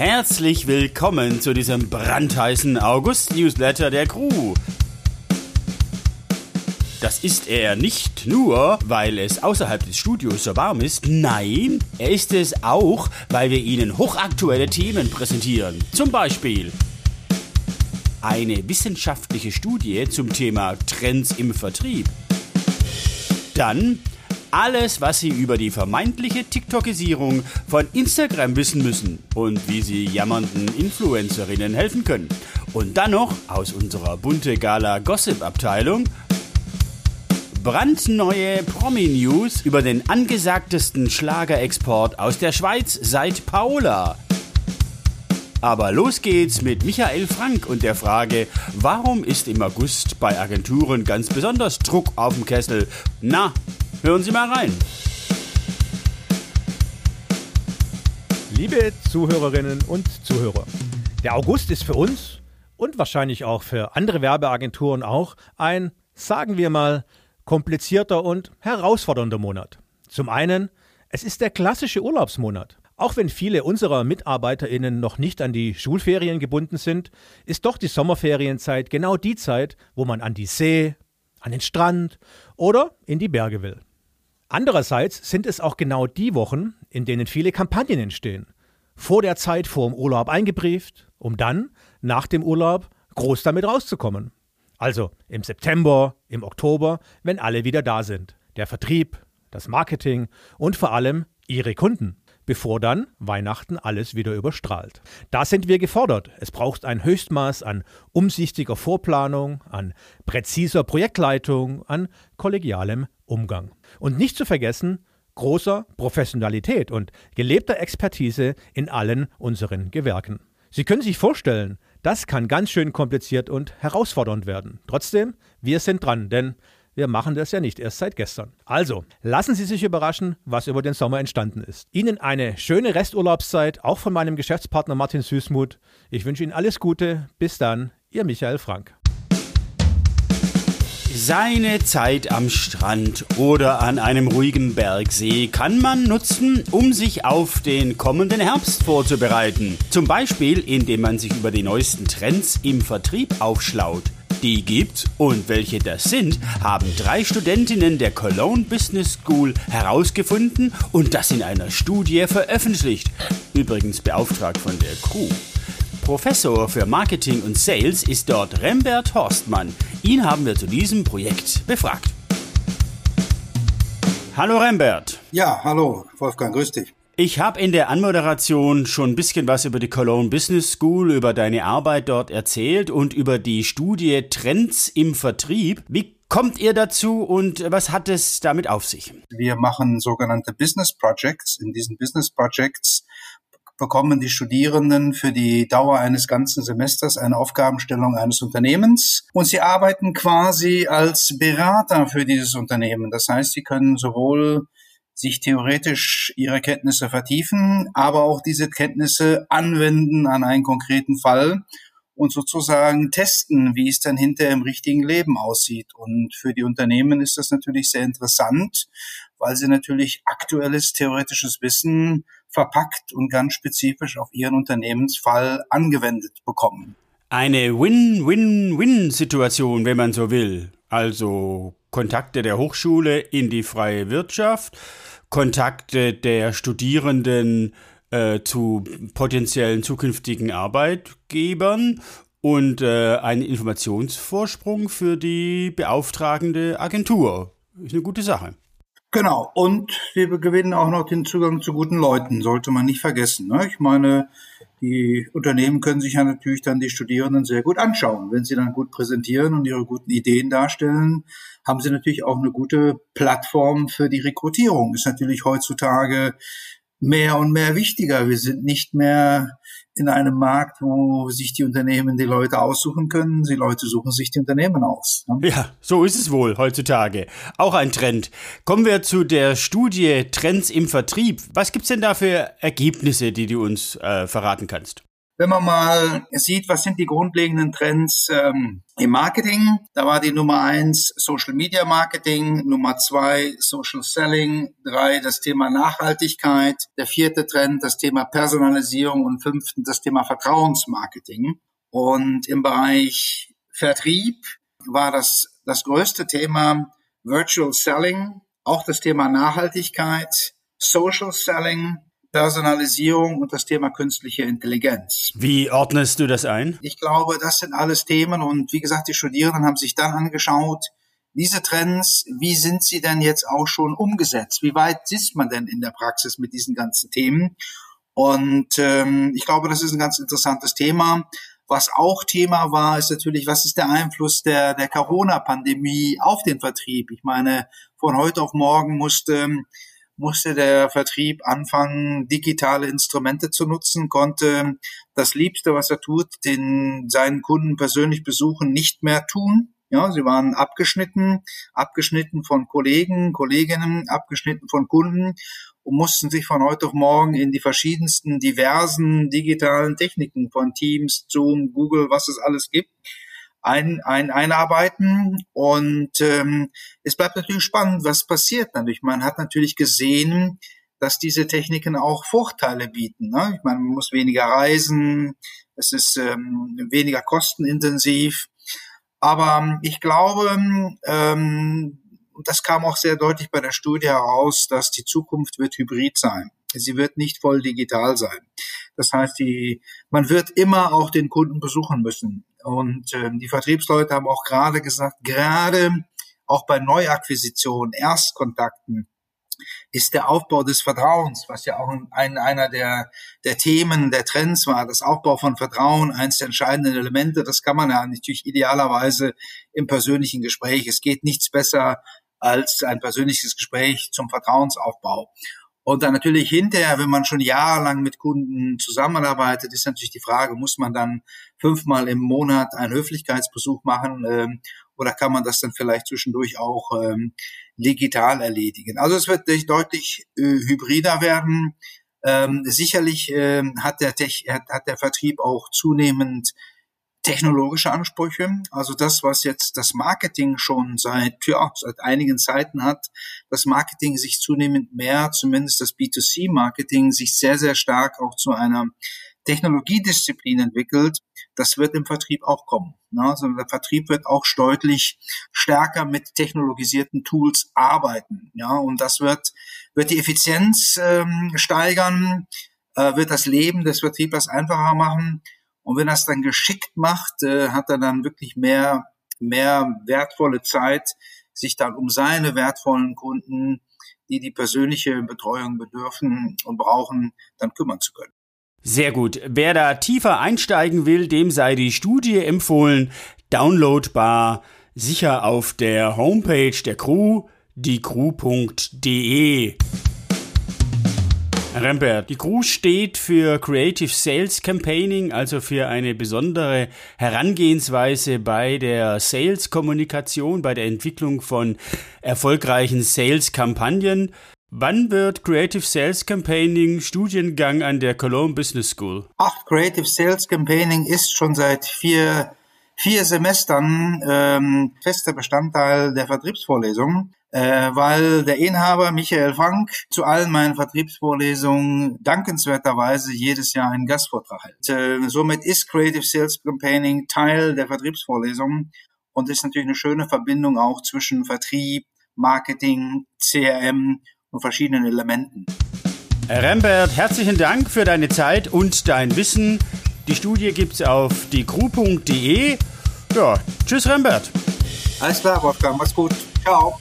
Herzlich willkommen zu diesem brandheißen August-Newsletter der Crew. Das ist er nicht nur, weil es außerhalb des Studios so warm ist, nein, er ist es auch, weil wir Ihnen hochaktuelle Themen präsentieren. Zum Beispiel eine wissenschaftliche Studie zum Thema Trends im Vertrieb. Dann alles, was Sie über die vermeintliche TikTokisierung von Instagram wissen müssen und wie Sie jammernden Influencerinnen helfen können. Und dann noch aus unserer bunte Gala Gossip Abteilung brandneue Promi-News über den angesagtesten Schlagerexport aus der Schweiz seit Paola. Aber los geht's mit Michael Frank und der Frage, warum ist im August bei Agenturen ganz besonders Druck auf dem Kessel? Na, hören Sie mal rein. Liebe Zuhörerinnen und Zuhörer, der August ist für uns und wahrscheinlich auch für andere Werbeagenturen auch ein, sagen wir mal, komplizierter und herausfordernder Monat. Zum einen, es ist der klassische Urlaubsmonat. Auch wenn viele unserer MitarbeiterInnen noch nicht an die Schulferien gebunden sind, ist doch die Sommerferienzeit genau die Zeit, wo man an die See, an den Strand oder in die Berge will. Andererseits sind es auch genau die Wochen, in denen viele Kampagnen entstehen. Vor der Zeit vor dem Urlaub eingebrieft, um dann, nach dem Urlaub, groß damit rauszukommen. Also im September, im Oktober, wenn alle wieder da sind. Der Vertrieb, das Marketing und vor allem Ihre Kunden bevor dann Weihnachten alles wieder überstrahlt. Da sind wir gefordert. Es braucht ein Höchstmaß an umsichtiger Vorplanung, an präziser Projektleitung, an kollegialem Umgang. Und nicht zu vergessen, großer Professionalität und gelebter Expertise in allen unseren Gewerken. Sie können sich vorstellen, das kann ganz schön kompliziert und herausfordernd werden. Trotzdem, wir sind dran, denn wir machen das ja nicht erst seit gestern. Also, lassen Sie sich überraschen, was über den Sommer entstanden ist. Ihnen eine schöne Resturlaubszeit, auch von meinem Geschäftspartner Martin Süßmuth. Ich wünsche Ihnen alles Gute. Bis dann, Ihr Michael Frank. Seine Zeit am Strand oder an einem ruhigen Bergsee kann man nutzen, um sich auf den kommenden Herbst vorzubereiten. Zum Beispiel, indem man sich über die neuesten Trends im Vertrieb aufschlaut. Die gibt und welche das sind, haben drei Studentinnen der Cologne Business School herausgefunden und das in einer Studie veröffentlicht. Übrigens beauftragt von der Crew. Professor für Marketing und Sales ist dort Rembert Horstmann. Ihn haben wir zu diesem Projekt befragt. Hallo Rembert. Ja, hallo Wolfgang, grüß dich. Ich habe in der Anmoderation schon ein bisschen was über die Cologne Business School, über deine Arbeit dort erzählt und über die Studie Trends im Vertrieb. Wie kommt ihr dazu und was hat es damit auf sich? Wir machen sogenannte Business Projects. In diesen Business Projects bekommen die Studierenden für die Dauer eines ganzen Semesters eine Aufgabenstellung eines Unternehmens und sie arbeiten quasi als Berater für dieses Unternehmen. Das heißt, sie können sowohl sich theoretisch ihre Kenntnisse vertiefen, aber auch diese Kenntnisse anwenden an einen konkreten Fall und sozusagen testen, wie es dann hinterher im richtigen Leben aussieht. Und für die Unternehmen ist das natürlich sehr interessant, weil sie natürlich aktuelles theoretisches Wissen verpackt und ganz spezifisch auf ihren Unternehmensfall angewendet bekommen. Eine Win-Win-Win-Situation, wenn man so will. Also Kontakte der Hochschule in die freie Wirtschaft, Kontakte der Studierenden äh, zu potenziellen zukünftigen Arbeitgebern und äh, einen Informationsvorsprung für die beauftragende Agentur. Ist eine gute Sache. Genau, und wir gewinnen auch noch den Zugang zu guten Leuten, sollte man nicht vergessen. Ne? Ich meine, die Unternehmen können sich ja natürlich dann die Studierenden sehr gut anschauen. Wenn sie dann gut präsentieren und ihre guten Ideen darstellen, haben sie natürlich auch eine gute Plattform für die Rekrutierung. Ist natürlich heutzutage mehr und mehr wichtiger. Wir sind nicht mehr in einem Markt, wo sich die Unternehmen die Leute aussuchen können. Die Leute suchen sich die Unternehmen aus. Ne? Ja, so ist es wohl heutzutage. Auch ein Trend. Kommen wir zu der Studie Trends im Vertrieb. Was gibt's denn da für Ergebnisse, die du uns äh, verraten kannst? Wenn man mal sieht, was sind die grundlegenden Trends ähm, im Marketing, da war die Nummer eins Social Media Marketing, Nummer zwei Social Selling, drei das Thema Nachhaltigkeit, der vierte Trend das Thema Personalisierung und fünften das Thema Vertrauensmarketing. Und im Bereich Vertrieb war das das größte Thema Virtual Selling, auch das Thema Nachhaltigkeit, Social Selling, Personalisierung und das Thema künstliche Intelligenz. Wie ordnest du das ein? Ich glaube, das sind alles Themen und wie gesagt, die Studierenden haben sich dann angeschaut, diese Trends, wie sind sie denn jetzt auch schon umgesetzt? Wie weit ist man denn in der Praxis mit diesen ganzen Themen? Und ähm, ich glaube, das ist ein ganz interessantes Thema. Was auch Thema war, ist natürlich, was ist der Einfluss der, der Corona-Pandemie auf den Vertrieb? Ich meine, von heute auf morgen musste, musste der Vertrieb anfangen, digitale Instrumente zu nutzen, konnte das Liebste, was er tut, den seinen Kunden persönlich besuchen, nicht mehr tun. Ja, sie waren abgeschnitten, abgeschnitten von Kollegen, Kolleginnen, abgeschnitten von Kunden und mussten sich von heute auf morgen in die verschiedensten diversen digitalen Techniken von Teams, Zoom, Google, was es alles gibt, ein, ein, einarbeiten. Und ähm, es bleibt natürlich spannend, was passiert natürlich. Man hat natürlich gesehen, dass diese Techniken auch Vorteile bieten. Ne? Ich meine, man muss weniger reisen, es ist ähm, weniger kostenintensiv. Aber ich glaube, ähm, das kam auch sehr deutlich bei der Studie heraus, dass die Zukunft wird hybrid sein. Sie wird nicht voll digital sein. Das heißt, die, man wird immer auch den Kunden besuchen müssen. Und ähm, die Vertriebsleute haben auch gerade gesagt, gerade auch bei Neuakquisitionen, Erstkontakten, ist der Aufbau des Vertrauens, was ja auch ein, einer der, der Themen, der Trends war, das Aufbau von Vertrauen, eins der entscheidenden Elemente. Das kann man ja natürlich idealerweise im persönlichen Gespräch. Es geht nichts besser als ein persönliches Gespräch zum Vertrauensaufbau. Und dann natürlich hinterher, wenn man schon jahrelang mit Kunden zusammenarbeitet, ist natürlich die Frage, muss man dann fünfmal im Monat einen Höflichkeitsbesuch machen ähm, oder kann man das dann vielleicht zwischendurch auch ähm, digital erledigen? Also es wird deutlich äh, hybrider werden. Ähm, sicherlich ähm, hat, der Tech, hat, hat der Vertrieb auch zunehmend technologische Ansprüche. Also das, was jetzt das Marketing schon seit, ja, seit einigen Zeiten hat, das Marketing sich zunehmend mehr, zumindest das B2C-Marketing, sich sehr, sehr stark auch zu einer Technologiedisziplin entwickelt, das wird im Vertrieb auch kommen. Also der Vertrieb wird auch deutlich stärker mit technologisierten Tools arbeiten. Ja, und das wird, wird die Effizienz ähm, steigern, äh, wird das Leben des Vertriebers einfacher machen und wenn er es dann geschickt macht, äh, hat er dann wirklich mehr, mehr wertvolle Zeit, sich dann um seine wertvollen Kunden, die die persönliche Betreuung bedürfen und brauchen, dann kümmern zu können. Sehr gut. Wer da tiefer einsteigen will, dem sei die Studie empfohlen. Downloadbar sicher auf der Homepage der Crew, diecrew.de. Rembert, die Crew steht für Creative Sales Campaigning, also für eine besondere Herangehensweise bei der Sales-Kommunikation, bei der Entwicklung von erfolgreichen Sales-Kampagnen. Wann wird Creative Sales Campaigning Studiengang an der Cologne Business School? Ach, Creative Sales Campaigning ist schon seit vier, vier Semestern ähm, fester Bestandteil der Vertriebsvorlesungen äh, weil der Inhaber Michael Frank zu allen meinen Vertriebsvorlesungen dankenswerterweise jedes Jahr einen Gastvortrag hält. Äh, somit ist Creative Sales Campaigning Teil der Vertriebsvorlesungen und ist natürlich eine schöne Verbindung auch zwischen Vertrieb, Marketing, CRM und verschiedenen Elementen. Rembert, herzlichen Dank für deine Zeit und dein Wissen. Die Studie gibt's auf diecrew.de. Ja, tschüss Rembert. Alles klar, Wolfgang, mach's gut. Ciao.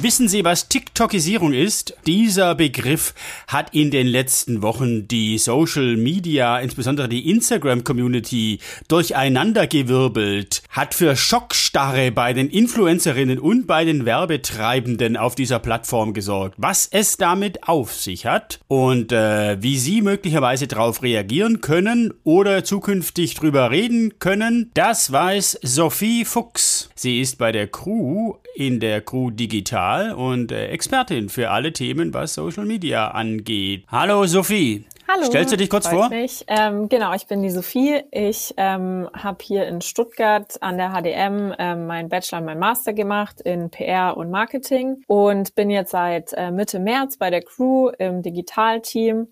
Wissen Sie, was TikTokisierung ist? Dieser Begriff hat in den letzten Wochen die Social Media, insbesondere die Instagram Community, durcheinandergewirbelt, hat für Schockstarre bei den Influencerinnen und bei den Werbetreibenden auf dieser Plattform gesorgt. Was es damit auf sich hat und äh, wie Sie möglicherweise darauf reagieren können oder zukünftig drüber reden können, das weiß Sophie Fuchs. Sie ist bei der Crew in der Crew Digital und äh, Expertin für alle Themen, was Social Media angeht. Hallo Sophie. Hallo. Stellst du dich kurz vor? Mich. Ähm, genau, ich bin die Sophie. Ich ähm, habe hier in Stuttgart an der HDM ähm, meinen Bachelor und meinen Master gemacht in PR und Marketing und bin jetzt seit äh, Mitte März bei der Crew im Digitalteam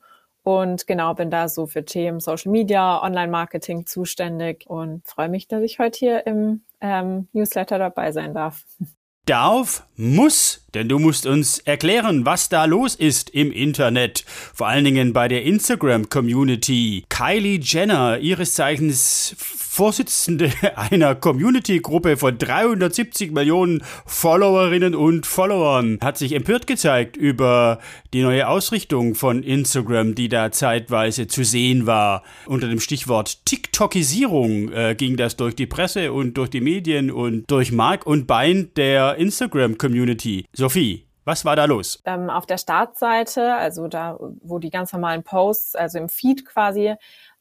und genau bin da so für Themen Social Media, Online-Marketing zuständig und freue mich, dass ich heute hier im ähm, Newsletter dabei sein darf. Darf, muss, denn du musst uns erklären, was da los ist im Internet. Vor allen Dingen bei der Instagram-Community. Kylie Jenner, ihres Zeichens Vorsitzende einer Community-Gruppe von 370 Millionen Followerinnen und Followern, hat sich empört gezeigt über die neue Ausrichtung von Instagram, die da zeitweise zu sehen war. Unter dem Stichwort TikTokisierung äh, ging das durch die Presse und durch die Medien und durch Mark und Bein der Instagram-Community. Sophie, was war da los? Ähm, auf der Startseite, also da, wo die ganz normalen Posts, also im Feed quasi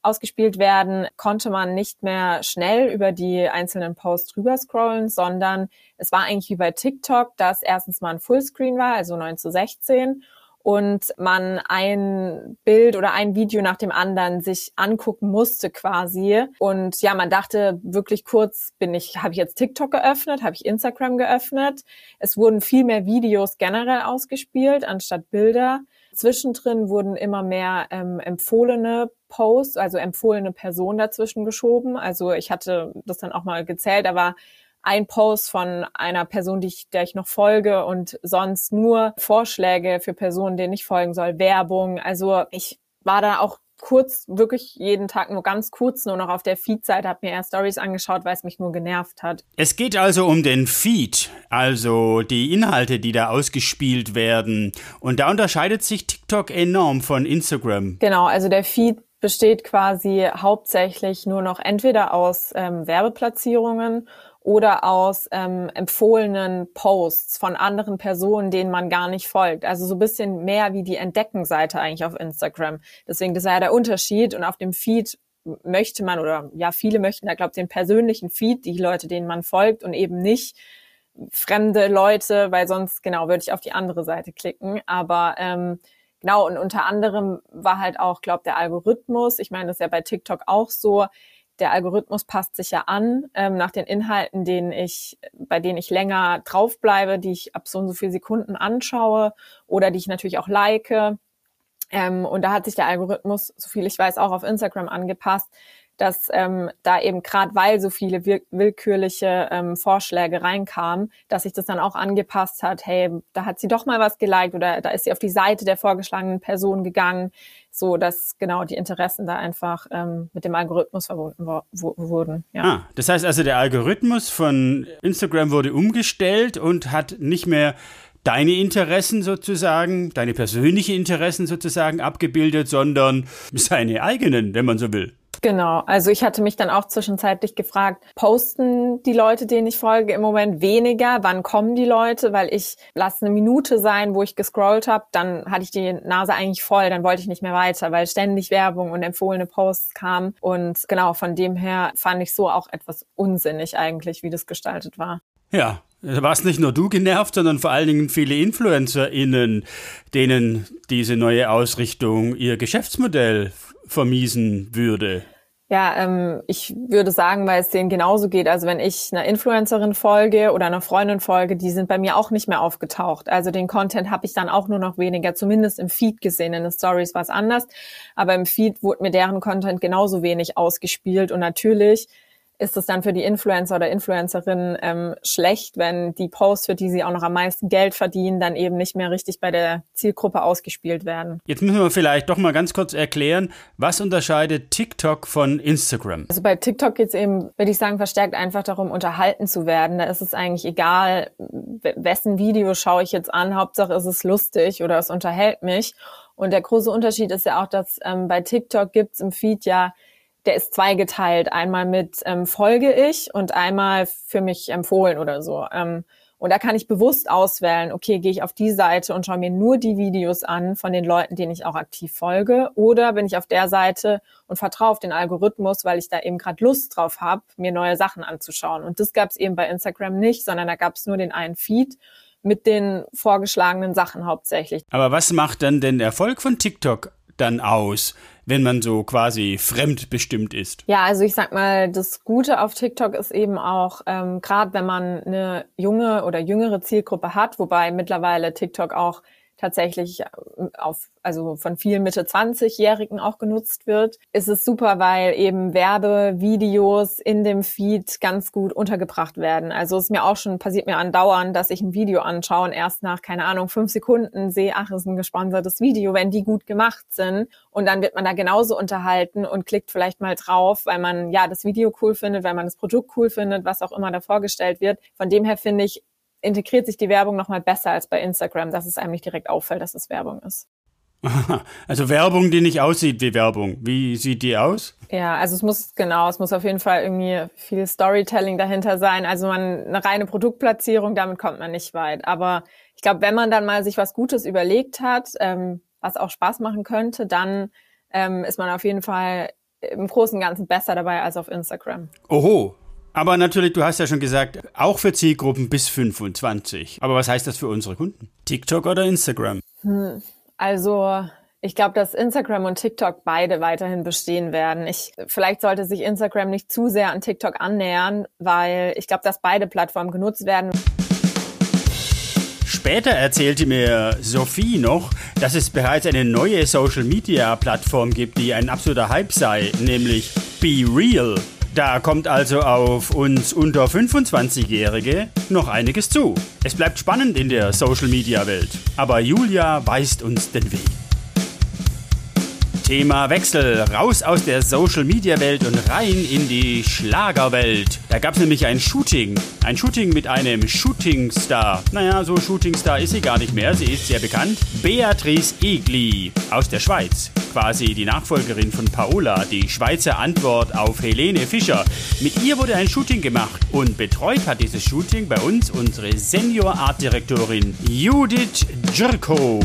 ausgespielt werden, konnte man nicht mehr schnell über die einzelnen Posts drüber scrollen, sondern es war eigentlich wie bei TikTok, dass erstens mal ein Fullscreen war, also 9 zu 16 und man ein Bild oder ein Video nach dem anderen sich angucken musste quasi. Und ja man dachte wirklich kurz bin ich habe ich jetzt TikTok geöffnet? Habe ich Instagram geöffnet? Es wurden viel mehr Videos generell ausgespielt anstatt Bilder. Zwischendrin wurden immer mehr ähm, empfohlene Posts, also empfohlene Personen dazwischen geschoben. Also ich hatte das dann auch mal gezählt, da war ein Post von einer Person, die ich, der ich noch folge und sonst nur Vorschläge für Personen, denen ich folgen soll, Werbung. Also ich war da auch kurz, wirklich jeden Tag nur ganz kurz nur noch auf der Feed-Seite, habe mir eher Stories angeschaut, weil es mich nur genervt hat. Es geht also um den Feed, also die Inhalte, die da ausgespielt werden. Und da unterscheidet sich TikTok enorm von Instagram. Genau, also der Feed besteht quasi hauptsächlich nur noch entweder aus ähm, Werbeplatzierungen oder aus ähm, empfohlenen Posts von anderen Personen, denen man gar nicht folgt. Also so ein bisschen mehr wie die Entdeckenseite eigentlich auf Instagram. Deswegen, das ist ja der Unterschied. Und auf dem Feed möchte man, oder ja, viele möchten da, glaube ich, den persönlichen Feed, die Leute, denen man folgt und eben nicht fremde Leute, weil sonst, genau, würde ich auf die andere Seite klicken. Aber ähm, genau, und unter anderem war halt auch, glaube der Algorithmus, ich meine, das ist ja bei TikTok auch so, der Algorithmus passt sich ja an ähm, nach den Inhalten, denen ich, bei denen ich länger draufbleibe, die ich ab so und so viele Sekunden anschaue oder die ich natürlich auch like. Ähm, und da hat sich der Algorithmus, so viel ich weiß, auch auf Instagram angepasst, dass ähm, da eben gerade weil so viele willkürliche ähm, Vorschläge reinkamen, dass sich das dann auch angepasst hat, hey, da hat sie doch mal was geliked oder da ist sie auf die Seite der vorgeschlagenen Person gegangen, so dass genau die Interessen da einfach ähm, mit dem Algorithmus verbunden wurden. Ja. Ah, das heißt also, der Algorithmus von Instagram wurde umgestellt und hat nicht mehr deine Interessen sozusagen, deine persönlichen Interessen sozusagen abgebildet, sondern seine eigenen, wenn man so will. Genau, also ich hatte mich dann auch zwischenzeitlich gefragt, posten die Leute, denen ich folge, im Moment weniger? Wann kommen die Leute? Weil ich lasse eine Minute sein, wo ich gescrollt habe, dann hatte ich die Nase eigentlich voll, dann wollte ich nicht mehr weiter, weil ständig Werbung und empfohlene Posts kamen. Und genau, von dem her fand ich so auch etwas unsinnig eigentlich, wie das gestaltet war. Ja, da warst nicht nur du genervt, sondern vor allen Dingen viele InfluencerInnen, denen diese neue Ausrichtung ihr Geschäftsmodell vermiesen würde. Ja, ähm, ich würde sagen, weil es denen genauso geht. Also wenn ich einer Influencerin folge oder einer Freundin folge, die sind bei mir auch nicht mehr aufgetaucht. Also den Content habe ich dann auch nur noch weniger, zumindest im Feed gesehen. In den Stories war es anders, aber im Feed wurde mir deren Content genauso wenig ausgespielt. Und natürlich ist es dann für die Influencer oder Influencerinnen ähm, schlecht, wenn die Posts, für die sie auch noch am meisten Geld verdienen, dann eben nicht mehr richtig bei der Zielgruppe ausgespielt werden. Jetzt müssen wir vielleicht doch mal ganz kurz erklären, was unterscheidet TikTok von Instagram? Also bei TikTok geht es eben, würde ich sagen, verstärkt einfach darum, unterhalten zu werden. Da ist es eigentlich egal, wessen Video schaue ich jetzt an. Hauptsache ist es lustig oder es unterhält mich. Und der große Unterschied ist ja auch, dass ähm, bei TikTok gibt's im Feed ja der ist zweigeteilt. Einmal mit ähm, folge ich und einmal für mich empfohlen oder so. Ähm, und da kann ich bewusst auswählen, okay, gehe ich auf die Seite und schaue mir nur die Videos an von den Leuten, denen ich auch aktiv folge. Oder bin ich auf der Seite und vertraue auf den Algorithmus, weil ich da eben gerade Lust drauf habe, mir neue Sachen anzuschauen. Und das gab es eben bei Instagram nicht, sondern da gab es nur den einen Feed mit den vorgeschlagenen Sachen hauptsächlich. Aber was macht dann den Erfolg von TikTok dann aus, wenn man so quasi fremdbestimmt ist? Ja, also ich sag mal, das Gute auf TikTok ist eben auch, ähm, gerade wenn man eine junge oder jüngere Zielgruppe hat, wobei mittlerweile TikTok auch tatsächlich äh, auf, also von vielen Mitte 20-Jährigen auch genutzt wird, ist es super, weil eben Werbevideos in dem Feed ganz gut untergebracht werden. Also es mir auch schon, passiert mir andauernd, dass ich ein Video anschaue und erst nach, keine Ahnung, fünf Sekunden sehe, ach, ist ein gesponsertes Video, wenn die gut gemacht sind. Und dann wird man da genauso unterhalten und klickt vielleicht mal drauf, weil man ja das Video cool findet, weil man das Produkt cool findet, was auch immer da vorgestellt wird. Von dem her finde ich, integriert sich die Werbung nochmal besser als bei Instagram, dass es einem nicht direkt auffällt, dass es Werbung ist. Also Werbung, die nicht aussieht wie Werbung. Wie sieht die aus? Ja, also es muss, genau, es muss auf jeden Fall irgendwie viel Storytelling dahinter sein. Also man, eine reine Produktplatzierung, damit kommt man nicht weit. Aber ich glaube, wenn man dann mal sich was Gutes überlegt hat, ähm, was auch Spaß machen könnte, dann ähm, ist man auf jeden Fall im Großen und Ganzen besser dabei als auf Instagram. Oho, aber natürlich, du hast ja schon gesagt, auch für Zielgruppen bis 25. Aber was heißt das für unsere Kunden? TikTok oder Instagram? Hm. Also ich glaube, dass Instagram und TikTok beide weiterhin bestehen werden. Ich, vielleicht sollte sich Instagram nicht zu sehr an TikTok annähern, weil ich glaube, dass beide Plattformen genutzt werden. Später erzählte mir Sophie noch, dass es bereits eine neue Social-Media-Plattform gibt, die ein absoluter Hype sei, nämlich Be Real. Da kommt also auf uns unter 25-Jährige noch einiges zu. Es bleibt spannend in der Social-Media-Welt. Aber Julia weist uns den Weg. Thema Wechsel. Raus aus der Social-Media-Welt und rein in die Schlagerwelt. Da gab es nämlich ein Shooting. Ein Shooting mit einem Shootingstar. Naja, so Shootingstar ist sie gar nicht mehr. Sie ist sehr bekannt. Beatrice Egli aus der Schweiz. Quasi die Nachfolgerin von Paola, die Schweizer Antwort auf Helene Fischer. Mit ihr wurde ein Shooting gemacht und betreut hat dieses Shooting bei uns unsere Senior Art Direktorin Judith Djurko.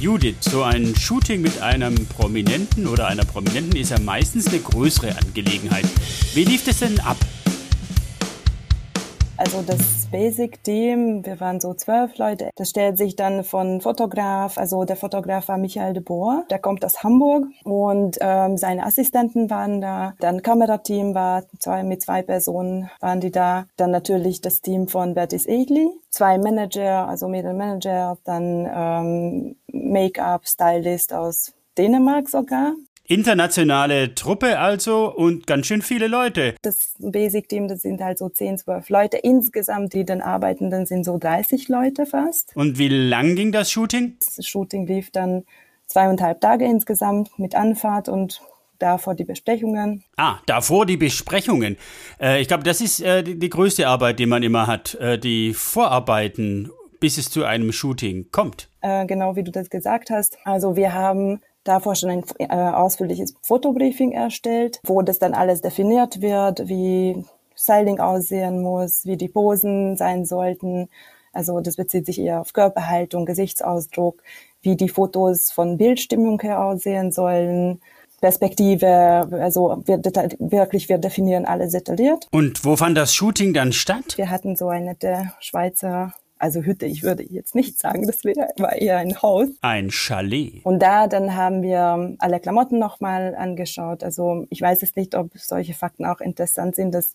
Judith, so ein Shooting mit einem Prominenten oder einer Prominenten ist ja meistens eine größere Angelegenheit. Wie lief das denn ab? Also das Basic Team, wir waren so zwölf Leute. Das stellt sich dann von Fotograf, also der Fotograf war Michael de Boer, der kommt aus Hamburg und ähm, seine Assistenten waren da. Dann Kamerateam war zwei mit zwei Personen waren die da. Dann natürlich das Team von Bertis Egli, zwei Manager, also Mädel-Manager, dann ähm, Make-up Stylist aus Dänemark sogar. Internationale Truppe also und ganz schön viele Leute. Das Basic Team, das sind halt so 10, 12 Leute. Insgesamt, die dann arbeiten, dann sind so 30 Leute fast. Und wie lang ging das Shooting? Das Shooting lief dann zweieinhalb Tage insgesamt mit Anfahrt und davor die Besprechungen. Ah, davor die Besprechungen. Äh, ich glaube, das ist äh, die, die, größte Arbeit, die man immer hat. Äh, die Vorarbeiten, bis es zu einem Shooting kommt. Äh, genau wie du das gesagt hast. Also wir haben davor schon ein äh, ausführliches Fotobriefing erstellt, wo das dann alles definiert wird, wie Styling aussehen muss, wie die Posen sein sollten. Also das bezieht sich eher auf Körperhaltung, Gesichtsausdruck, wie die Fotos von Bildstimmung her aussehen sollen, Perspektive, also wir wirklich, wir definieren alles detailliert. Und wo fand das Shooting dann statt? Wir hatten so eine der Schweizer also Hütte, ich würde jetzt nicht sagen, das war eher ein Haus. Ein Chalet. Und da dann haben wir alle Klamotten nochmal angeschaut. Also ich weiß es nicht, ob solche Fakten auch interessant sind, dass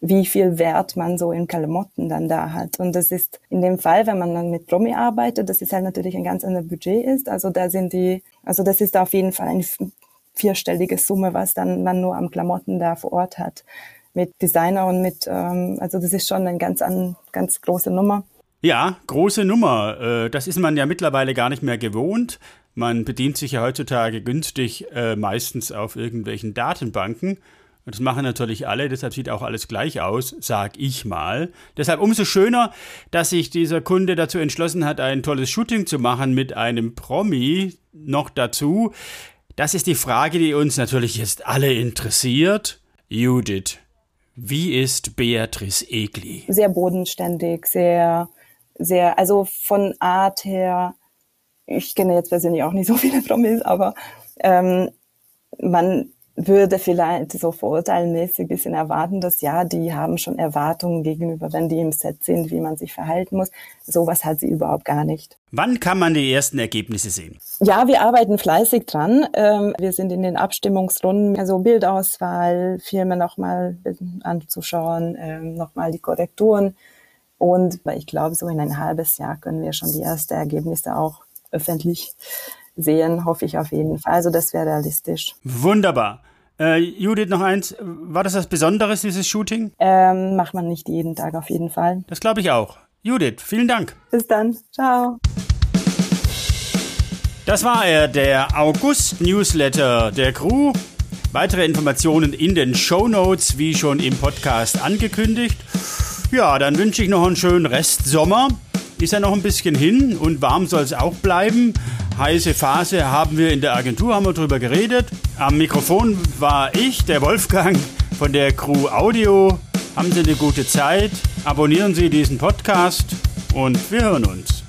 wie viel Wert man so in Klamotten dann da hat. Und das ist in dem Fall, wenn man dann mit Promi arbeitet, das ist halt natürlich ein ganz anderes Budget ist. Also da sind die, also das ist auf jeden Fall eine vierstellige Summe, was dann man nur am Klamotten da vor Ort hat. Mit Designer und mit, ähm, also das ist schon eine ganz, an, ganz große Nummer. Ja, große Nummer. Äh, das ist man ja mittlerweile gar nicht mehr gewohnt. Man bedient sich ja heutzutage günstig äh, meistens auf irgendwelchen Datenbanken. Das machen natürlich alle, deshalb sieht auch alles gleich aus, sag ich mal. Deshalb umso schöner, dass sich dieser Kunde dazu entschlossen hat, ein tolles Shooting zu machen mit einem Promi noch dazu. Das ist die Frage, die uns natürlich jetzt alle interessiert. Judith, wie ist Beatrice Egli? Sehr bodenständig, sehr sehr, also von Art her, ich kenne jetzt persönlich auch nicht so viele Promis, aber ähm, man würde vielleicht so vorurteilmäßig ein bisschen erwarten, dass ja, die haben schon Erwartungen gegenüber, wenn die im Set sind, wie man sich verhalten muss. Sowas hat sie überhaupt gar nicht. Wann kann man die ersten Ergebnisse sehen? Ja, wir arbeiten fleißig dran. Ähm, wir sind in den Abstimmungsrunden, also Bildauswahl, Filme nochmal anzuschauen, ähm, nochmal die Korrekturen. Und ich glaube, so in ein halbes Jahr können wir schon die ersten Ergebnisse auch öffentlich sehen, hoffe ich auf jeden Fall. Also das wäre realistisch. Wunderbar. Äh, Judith, noch eins. War das was Besonderes, dieses Shooting? Ähm, macht man nicht jeden Tag auf jeden Fall. Das glaube ich auch. Judith, vielen Dank. Bis dann. Ciao. Das war er, der August-Newsletter der Crew. Weitere Informationen in den Show Notes, wie schon im Podcast angekündigt. Ja, dann wünsche ich noch einen schönen Rest Sommer. Ist ja noch ein bisschen hin und warm soll es auch bleiben. Heiße Phase haben wir in der Agentur, haben wir drüber geredet. Am Mikrofon war ich, der Wolfgang von der Crew Audio. Haben Sie eine gute Zeit, abonnieren Sie diesen Podcast und wir hören uns.